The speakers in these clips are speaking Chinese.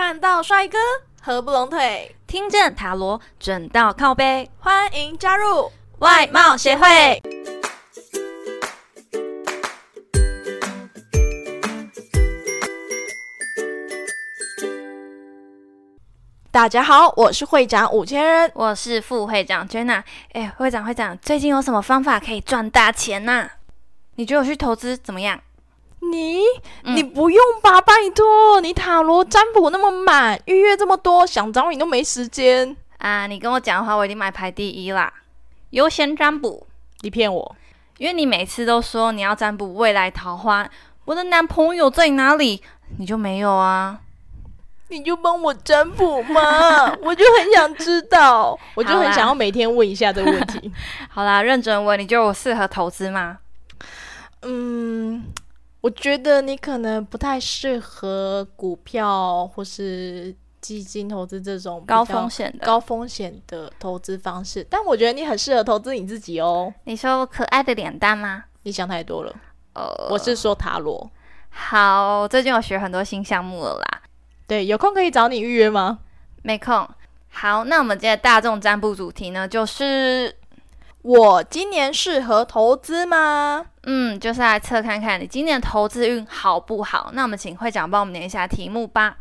看到帅哥合不拢腿，听见塔罗准到靠背，欢迎加入外貌协会。大家好，我是会长五千人，我是副会长 Jenna。哎，会长会长，最近有什么方法可以赚大钱呢？你觉得我去投资怎么样？你你不用吧，拜托，你塔罗占卜那么满，预约这么多，想找你都没时间啊！你跟我讲的话，我已经买排第一啦，优先占卜。你骗我，因为你每次都说你要占卜未来桃花，我的男朋友在哪里，你就没有啊？你就帮我占卜嘛，我就很想知道，我就很想要每天问一下这个问题。好啦，认真问，你觉得我适合投资吗？嗯。我觉得你可能不太适合股票或是基金投资这种高风险的高风险的投资方式，但我觉得你很适合投资你自己哦。你说可爱的脸蛋吗？你想太多了。呃，我是说塔罗。好，最近我学很多新项目了啦。对，有空可以找你预约吗？没空。好，那我们今天大众占卜主题呢，就是。我今年适合投资吗？嗯，就是来测看看你今年投资运好不好。那我们请会长帮我们念一下题目吧。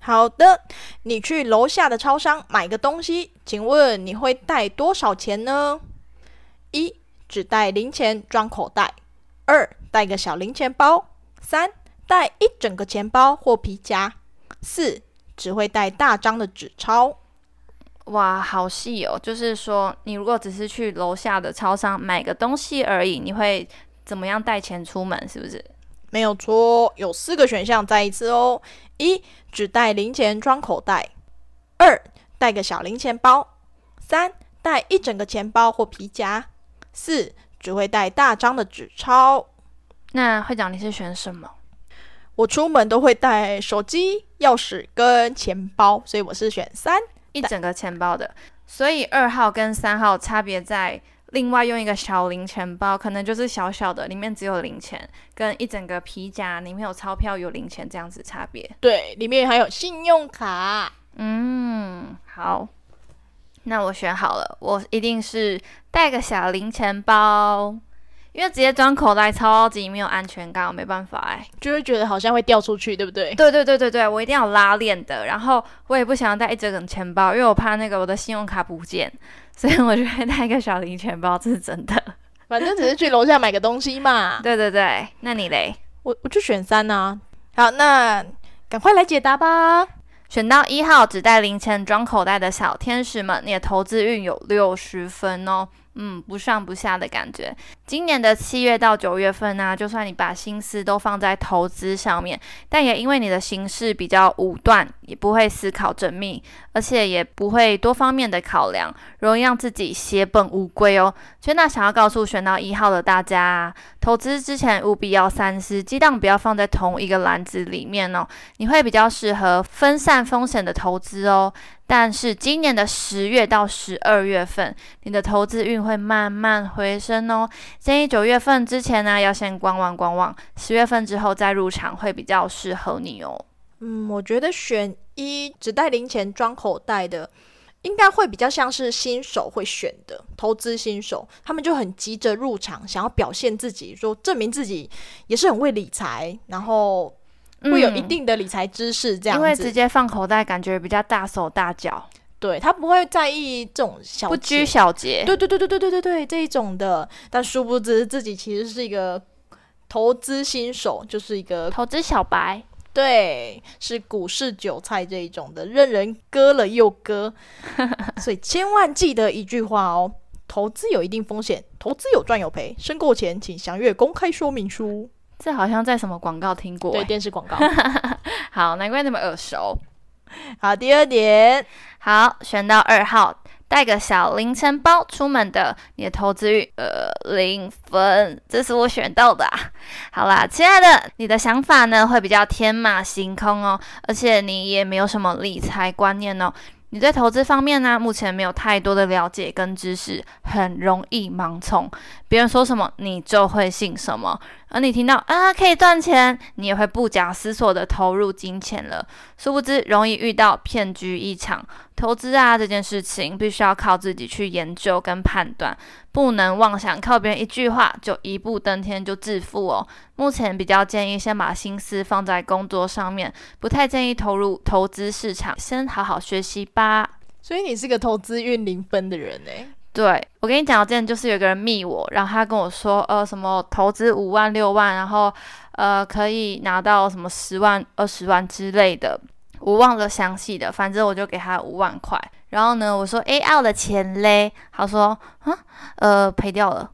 好的，你去楼下的超商买个东西，请问你会带多少钱呢？一，只带零钱装口袋；二，带个小零钱包；三，带一整个钱包或皮夹；四，只会带大张的纸钞。哇，好细哦！就是说，你如果只是去楼下的超商买个东西而已，你会怎么样带钱出门？是不是？没有错，有四个选项，再一次哦：一，只带零钱装口袋；二，带个小零钱包；三，带一整个钱包或皮夹；四，只会带大张的纸钞。那会长，你是选什么？我出门都会带手机、钥匙跟钱包，所以我是选三。一整个钱包的，所以二号跟三号差别在另外用一个小零钱包，可能就是小小的，里面只有零钱，跟一整个皮夹里面有钞票有零钱这样子差别。对，里面还有信用卡。嗯，好，那我选好了，我一定是带个小零钱包。因为直接装口袋超级没有安全感，我没办法哎，就会觉得好像会掉出去，对不对？对对对对对，我一定要拉链的，然后我也不想要带一整个钱包，因为我怕那个我的信用卡不见，所以我就会带一个小零钱包，这是真的。反正只是去楼下买个东西嘛。对对对，那你嘞？我我就选三啊。好，那赶快来解答吧。选到一号，只带零钱装口袋的小天使们，你的投资运有六十分哦。嗯，不上不下的感觉。今年的七月到九月份呢，就算你把心思都放在投资上面，但也因为你的行事比较武断，也不会思考缜密，而且也不会多方面的考量，容易让自己血本无归哦。所以那想要告诉选到一号的大家，投资之前务必要三思，鸡蛋不要放在同一个篮子里面哦。你会比较适合分散风险的投资哦。但是今年的十月到十二月份，你的投资运会慢慢回升哦。建议九月份之前呢，要先观望观望，十月份之后再入场会比较适合你哦。嗯，我觉得选一只带零钱装口袋的，应该会比较像是新手会选的投资新手，他们就很急着入场，想要表现自己，说证明自己也是很会理财，然后。会有一定的理财知识，这样子，因为直接放口袋，感觉比较大手大脚。对他不会在意这种小不拘小节。对对对对对对对对，这一种的。但殊不知自己其实是一个投资新手，就是一个投资小白。对，是股市韭菜这一种的，任人割了又割。所以千万记得一句话哦：投资有一定风险，投资有赚有赔。申购前请详阅公开说明书。这好像在什么广告听过？对，电视广告。好，难怪那么耳熟。好，第二点，好，选到二号，带个小零钱包出门的，你的投资欲呃零分，这是我选到的。好啦，亲爱的，你的想法呢会比较天马行空哦，而且你也没有什么理财观念哦。你对投资方面呢，目前没有太多的了解跟知识，很容易盲从，别人说什么你就会信什么，而你听到啊可以赚钱，你也会不假思索的投入金钱了，殊不知容易遇到骗局一场。投资啊这件事情，必须要靠自己去研究跟判断，不能妄想靠别人一句话就一步登天就致富哦。目前比较建议先把心思放在工作上面，不太建议投入投资市场，先好好学习吧。所以你是个投资运零分的人呢？对我跟你讲，之前就是有个人密我，然后他跟我说，呃，什么投资五万六万，然后呃可以拿到什么十万二十万之类的。我忘了详细的，反正我就给他五万块。然后呢，我说：“哎，我的钱嘞？”他说：“啊，呃，赔掉了。”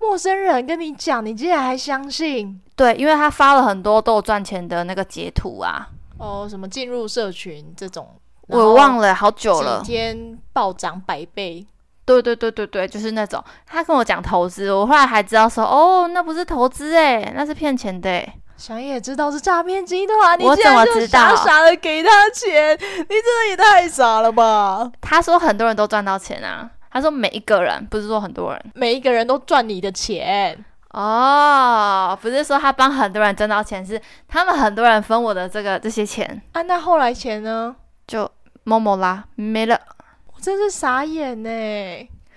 陌生人跟你讲，你竟然还相信？对，因为他发了很多都有赚钱的那个截图啊。哦，什么进入社群这种，我忘了好久了。几天暴涨百倍？对对对对对，就是那种。他跟我讲投资，我后来还知道说：“哦，那不是投资哎，那是骗钱的。”小叶知道是诈骗集团，你竟然就傻傻的给他钱，你真的也太傻了吧？他说很多人都赚到钱啊，他说每一个人，不是说很多人，每一个人都赚你的钱哦，不是说他帮很多人挣到钱，是他们很多人分我的这个这些钱啊。那后来钱呢？就某某啦，没了，我真是傻眼呢。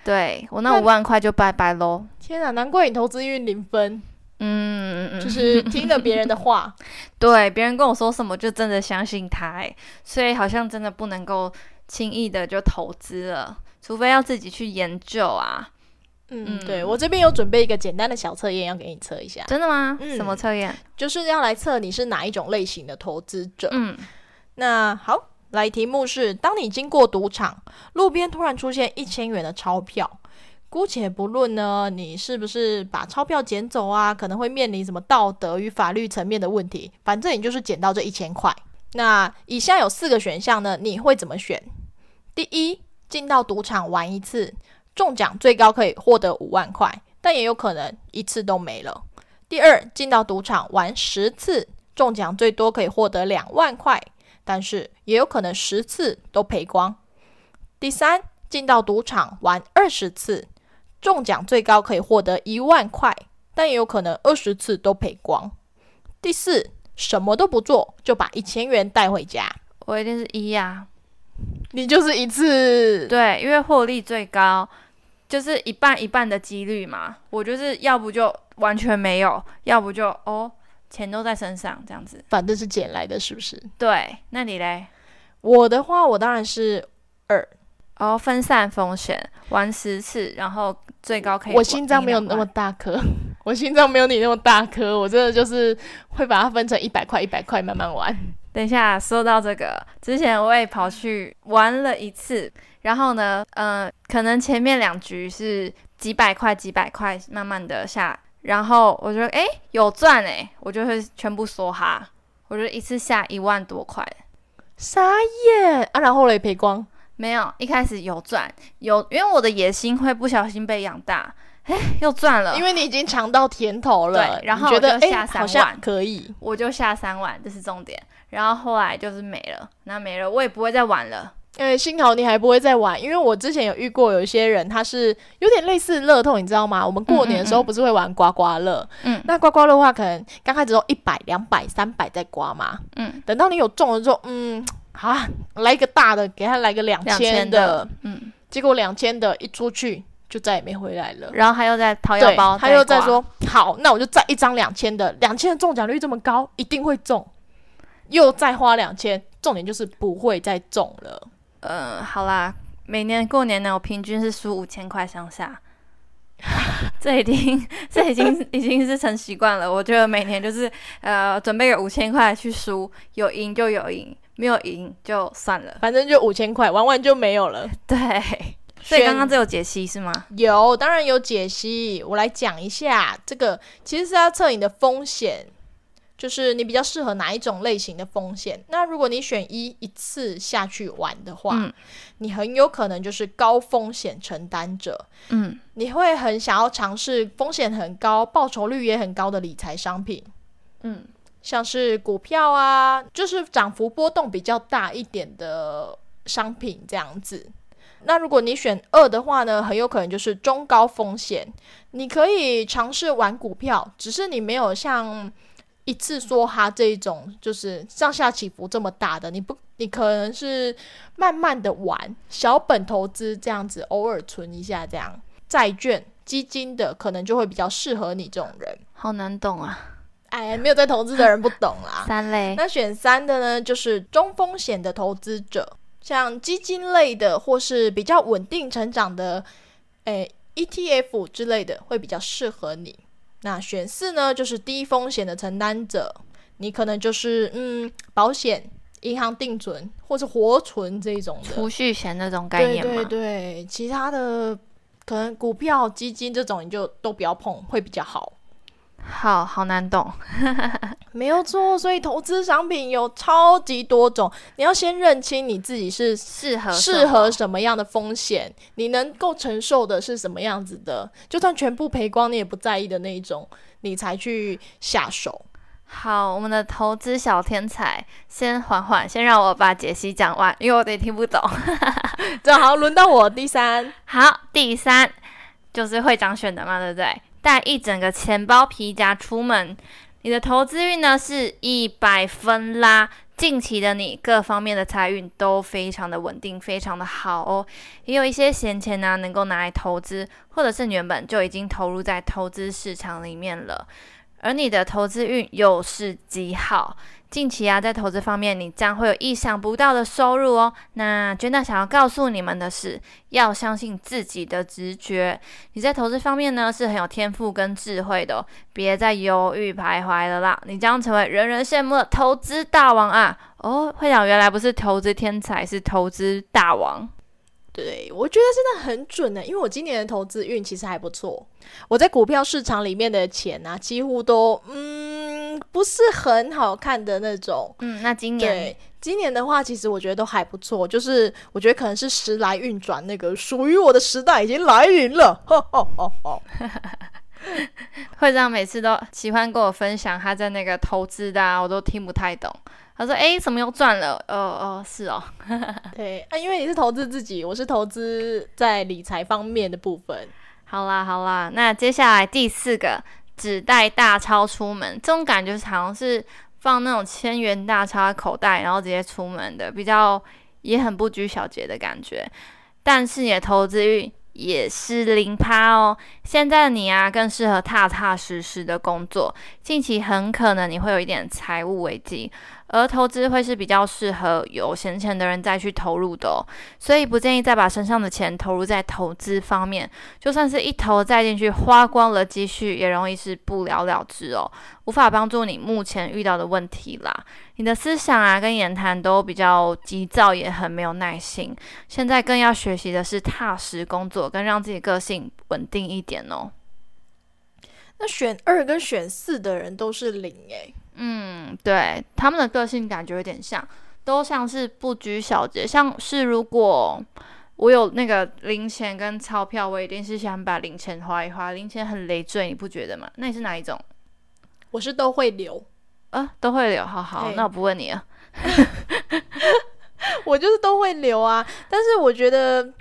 对我那五万块就拜拜喽。天啊，难怪你投资运零分。嗯，就是听了别人的话，对别人跟我说什么就真的相信他，所以好像真的不能够轻易的就投资了，除非要自己去研究啊。嗯，对我这边有准备一个简单的小测验要给你测一下，真的吗？什么测验？就是要来测你是哪一种类型的投资者。嗯，那好，来题目是：当你经过赌场，路边突然出现一千元的钞票。姑且不论呢，你是不是把钞票捡走啊？可能会面临什么道德与法律层面的问题。反正你就是捡到这一千块。那以下有四个选项呢，你会怎么选？第一，进到赌场玩一次，中奖最高可以获得五万块，但也有可能一次都没了。第二，进到赌场玩十次，中奖最多可以获得两万块，但是也有可能十次都赔光。第三，进到赌场玩二十次。中奖最高可以获得一万块，但也有可能二十次都赔光。第四，什么都不做就把一千元带回家。我一定是一呀，你就是一次。对，因为获利最高，就是一半一半的几率嘛。我就是要不就完全没有，要不就哦，钱都在身上这样子。反正是捡来的，是不是？对，那你嘞？我的话，我当然是二。哦，分散风险，玩十次，然后最高可以。我心脏没有那么大颗，我心脏没有你那么大颗，我真的就是会把它分成一百块一百块慢慢玩。等一下，说到这个，之前我也跑去玩了一次，然后呢，嗯，可能前面两局是几百块几百块慢慢的下，然后我觉得哎有赚哎，我就会全部梭哈，我就一次下一万多块，傻眼啊，然后嘞赔光。没有，一开始有赚，有，因为我的野心会不小心被养大，哎，又赚了，因为你已经尝到甜头了，对，然后觉得下三万。可以，我就下三万，这是重点，然后后来就是没了，那没了，我也不会再玩了，哎，幸好你还不会再玩，因为我之前有遇过有一些人，他是有点类似乐透，你知道吗？我们过年的时候不是会玩刮刮乐，嗯，那刮刮乐的话，可能刚开始都一百、两百、三百在刮嘛，嗯，等到你有中了之后，嗯。好啊，来一个大的，给他来个两千的，嗯，结果两千的一出去就再也没回来了。然后他又在掏腰包，他又在说：“好，那我就再一张两千的，两千的中奖率这么高，一定会中。”又再花两千，重点就是不会再中了。嗯，好啦，每年过年呢，我平均是输五千块上下，这已经 这已经已经是成习惯了。我觉得每年就是呃，准备个五千块去输，有赢就有赢。没有赢就算了，反正就五千块，玩完就没有了。对，所以刚刚这有解析是吗？有，当然有解析。我来讲一下，这个其实是要测你的风险，就是你比较适合哪一种类型的风险。那如果你选一一次下去玩的话，你很有可能就是高风险承担者。嗯，你会很想要尝试风险很高、报酬率也很高的理财商品。嗯。像是股票啊，就是涨幅波动比较大一点的商品这样子。那如果你选二的话呢，很有可能就是中高风险。你可以尝试玩股票，只是你没有像一次梭哈这一种，就是上下起伏这么大的。你不，你可能是慢慢的玩，小本投资这样子，偶尔存一下这样。债券、基金的可能就会比较适合你这种人。好难懂啊！哎，没有在投资的人不懂啦。三类，那选三的呢，就是中风险的投资者。像基金类的，或是比较稳定成长的，诶，ETF 之类的，会比较适合你。那选四呢，就是低风险的承担者，你可能就是嗯，保险、银行定存或是活存这种的储蓄险那种概念吗？对对对，其他的可能股票、基金这种你就都不要碰，会比较好。好好难懂，没有错。所以投资商品有超级多种，你要先认清你自己是适合适合什么样的风险，你能够承受的是什么样子的，就算全部赔光你也不在意的那一种，你才去下手。好，我们的投资小天才，先缓缓，先让我把解析讲完，因为我得听不懂。正好轮到我第三，好，第三就是会长选的嘛，对不对？带一整个钱包皮夹出门，你的投资运呢是一百分啦。近期的你各方面的财运都非常的稳定，非常的好哦。也有一些闲钱呢，能够拿来投资，或者是原本就已经投入在投资市场里面了。而你的投资运又是极好。近期啊，在投资方面，你将会有意想不到的收入哦。那娟娜想要告诉你们的是，要相信自己的直觉。你在投资方面呢，是很有天赋跟智慧的，哦别再犹豫徘徊了啦！你将成为人人羡慕的投资大王啊！哦，会长原来不是投资天才，是投资大王。对，我觉得真的很准呢，因为我今年的投资运其实还不错。我在股票市场里面的钱啊，几乎都嗯不是很好看的那种。嗯，那今年对今年的话，其实我觉得都还不错。就是我觉得可能是时来运转，那个属于我的时代已经来临了。哈哈哈 会长每次都喜欢跟我分享他在那个投资的，我都听不太懂。他说：“哎，什么又赚了？哦哦，是哦，对啊，因为你是投资自己，我是投资在理财方面的部分。好啦好啦，那接下来第四个，只带大钞出门，这种感觉好像是放那种千元大钞口袋，然后直接出门的，比较也很不拘小节的感觉。但是你的投资运。”也是零趴哦。现在的你啊，更适合踏踏实实的工作。近期很可能你会有一点财务危机，而投资会是比较适合有闲钱的人再去投入的哦。所以不建议再把身上的钱投入在投资方面。就算是一投再进去，花光了积蓄，也容易是不了了之哦，无法帮助你目前遇到的问题啦。你的思想啊，跟言谈都比较急躁，也很没有耐心。现在更要学习的是踏实工作，跟让自己个性稳定一点哦。那选二跟选四的人都是零诶。嗯，对，他们的个性感觉有点像，都像是不拘小节。像是如果我有那个零钱跟钞票，我一定是想把零钱花一花。零钱很累赘，你不觉得吗？那你是哪一种？我是都会留。啊，都会留，好好，那我不问你了。我就是都会留啊，但是我觉得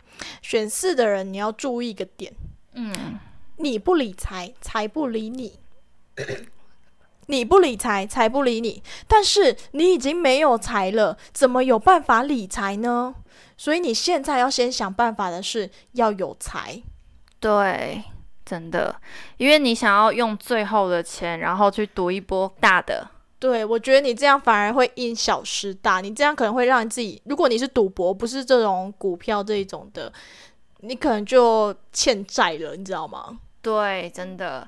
选四的人你要注意一个点，嗯，你不理财，财不理你；你不理财，财不理你。但是你已经没有财了，怎么有办法理财呢？所以你现在要先想办法的是要有财，对，真的，因为你想要用最后的钱，然后去赌一波大的。对，我觉得你这样反而会因小失大。你这样可能会让你自己，如果你是赌博，不是这种股票这一种的，你可能就欠债了，你知道吗？对，真的。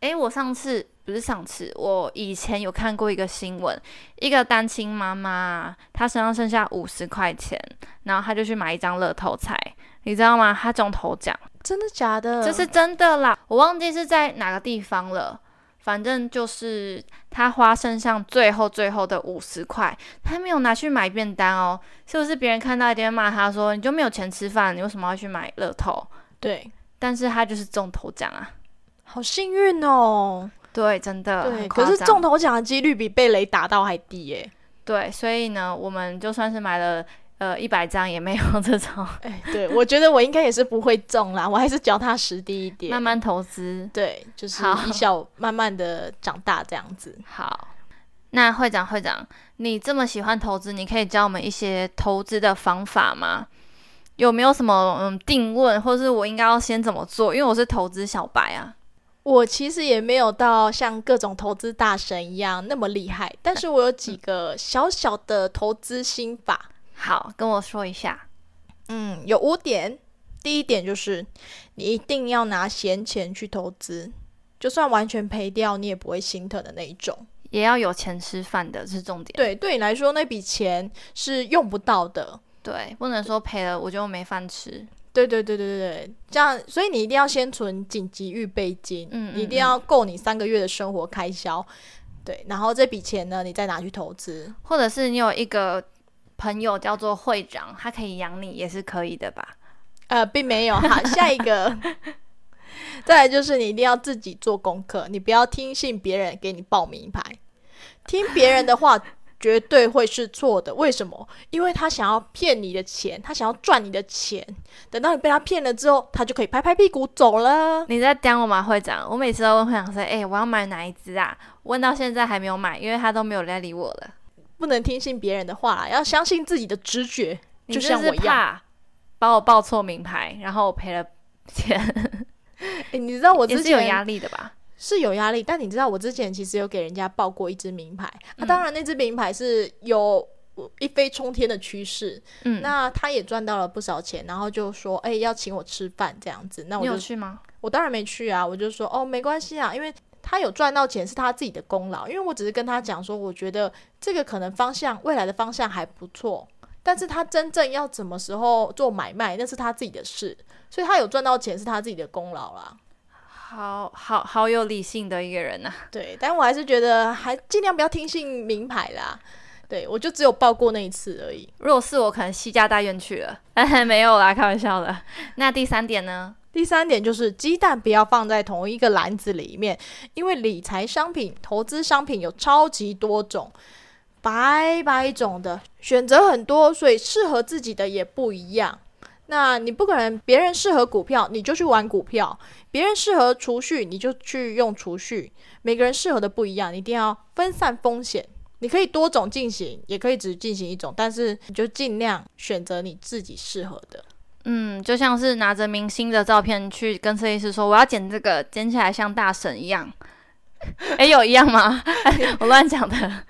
诶，我上次不是上次，我以前有看过一个新闻，一个单亲妈妈，她身上剩下五十块钱，然后她就去买一张乐透彩，你知道吗？她中头奖，真的假的？这是真的啦，我忘记是在哪个地方了。反正就是他花身上最后最后的五十块，他没有拿去买便当哦，是不是？别人看到一定会骂他说：“你就没有钱吃饭，你为什么要去买乐透？”对，但是他就是中头奖啊，好幸运哦。对，真的。对，可是中头奖的几率比被雷打到还低耶。对，所以呢，我们就算是买了呃一百张也没有这种，哎，对，我觉得我应该也是不会中啦，我还是脚踏实地一点，慢慢投资。对，就是好小慢慢的长大这样子。好，那会长会长，你这么喜欢投资，你可以教我们一些投资的方法吗？有没有什么嗯定论，或是我应该要先怎么做？因为我是投资小白啊。我其实也没有到像各种投资大神一样那么厉害，但是我有几个小小的投资心法。好，跟我说一下。嗯，有五点。第一点就是，你一定要拿闲钱去投资，就算完全赔掉，你也不会心疼的那一种。也要有钱吃饭的，这是重点。对，对你来说那笔钱是用不到的。对，不能说赔了我就没饭吃。对对对对对对，这样，所以你一定要先存紧急预备金，嗯嗯你一定要够你三个月的生活开销。对，然后这笔钱呢，你再拿去投资。或者是你有一个朋友叫做会长，他可以养你，也是可以的吧？呃，并没有。好，下一个，再来就是你一定要自己做功课，你不要听信别人给你报名牌，听别人的话绝对会是错的。为什么？因为他想要骗你的钱，他想要赚你的钱。等到你被他骗了之后，他就可以拍拍屁股走了。你在刁我吗，会长？我每次都问会长说：“哎、我要买哪一只啊？”问到现在还没有买，因为他都没有来理我了。不能听信别人的话，要相信自己的直觉，就像我一样。怕把我报错名牌，然后我赔了钱，诶你知道我之前也是有压力的吧？是有压力，但你知道我之前其实有给人家报过一支名牌，那、嗯当然那支名牌是有一飞冲天的趋势，嗯，那他也赚到了不少钱，然后就说，哎、要请我吃饭这样子，那我就有去吗？我当然没去啊，我就说，哦，没关系啊，因为他有赚到钱是他自己的功劳，因为我只是跟他讲说，我觉得这个可能方向未来的方向还不错。但是他真正要什么时候做买卖，那是他自己的事，所以他有赚到钱是他自己的功劳啦。好好好有理性的一个人呐、啊。对，但我还是觉得还尽量不要听信名牌啦。对我就只有报过那一次而已。如果是我，可能西家大院去了。没有啦，开玩笑的。那第三点呢？第三点就是鸡蛋不要放在同一个篮子里面，因为理财商品、投资商品有超级多种，百百种的选择很多，所以适合自己的也不一样。那你不可能别人适合股票你就去玩股票，别人适合储蓄你就去用储蓄，每个人适合的不一样，你一定要分散风险。你可以多种进行，也可以只进行一种，但是你就尽量选择你自己适合的。嗯，就像是拿着明星的照片去跟设计师说我要剪这个，剪起来像大神一样。诶，有一样吗？我乱讲的，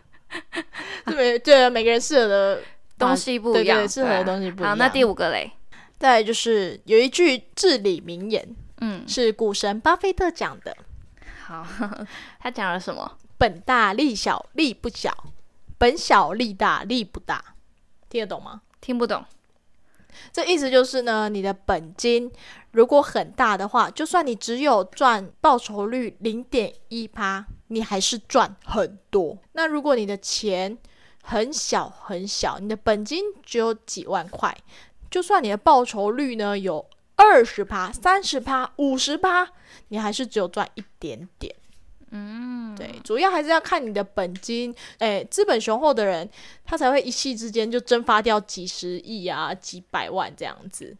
对对，每个人适合的东西不一样，对对，适合的对啊东西不一样。好，那第五个嘞？再来就是有一句至理名言，嗯，是股神巴菲特讲的好，他讲了什么？：“本大利小，利不小；本小利大，利不大。”听得懂吗？听不懂。这意思就是呢，你的本金如果很大的话，就算你只有赚报酬率零点一趴，你还是赚很多。那如果你的钱很小很小，你的本金只有几万块，就算你的报酬率呢有二十趴、三十趴、五十趴，你还是只有赚一点点。嗯，对，主要还是要看你的本金。哎，资本雄厚的人，他才会一夕之间就蒸发掉几十亿啊、几百万这样子。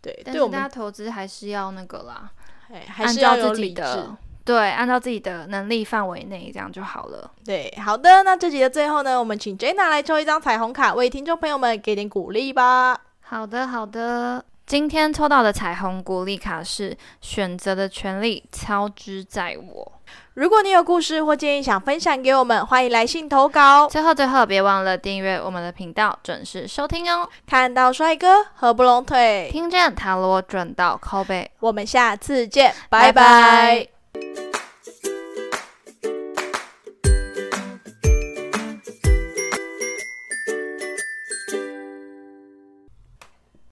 对，但是大家投资还是要那个啦，哎还是要有理智。的，对，按照自己的能力范围内这样就好了。对，好的，那这集的最后呢，我们请 Jenna 来抽一张彩虹卡，为听众朋友们给点鼓励吧。好的，好的。今天抽到的彩虹鼓励卡是选择的权利操之在我。如果你有故事或建议想分享给我们，欢迎来信投稿。最后，最后别忘了订阅我们的频道，准时收听哦。看到帅哥合不拢腿，听见塔罗准到靠背，我们下次见，拜拜拜拜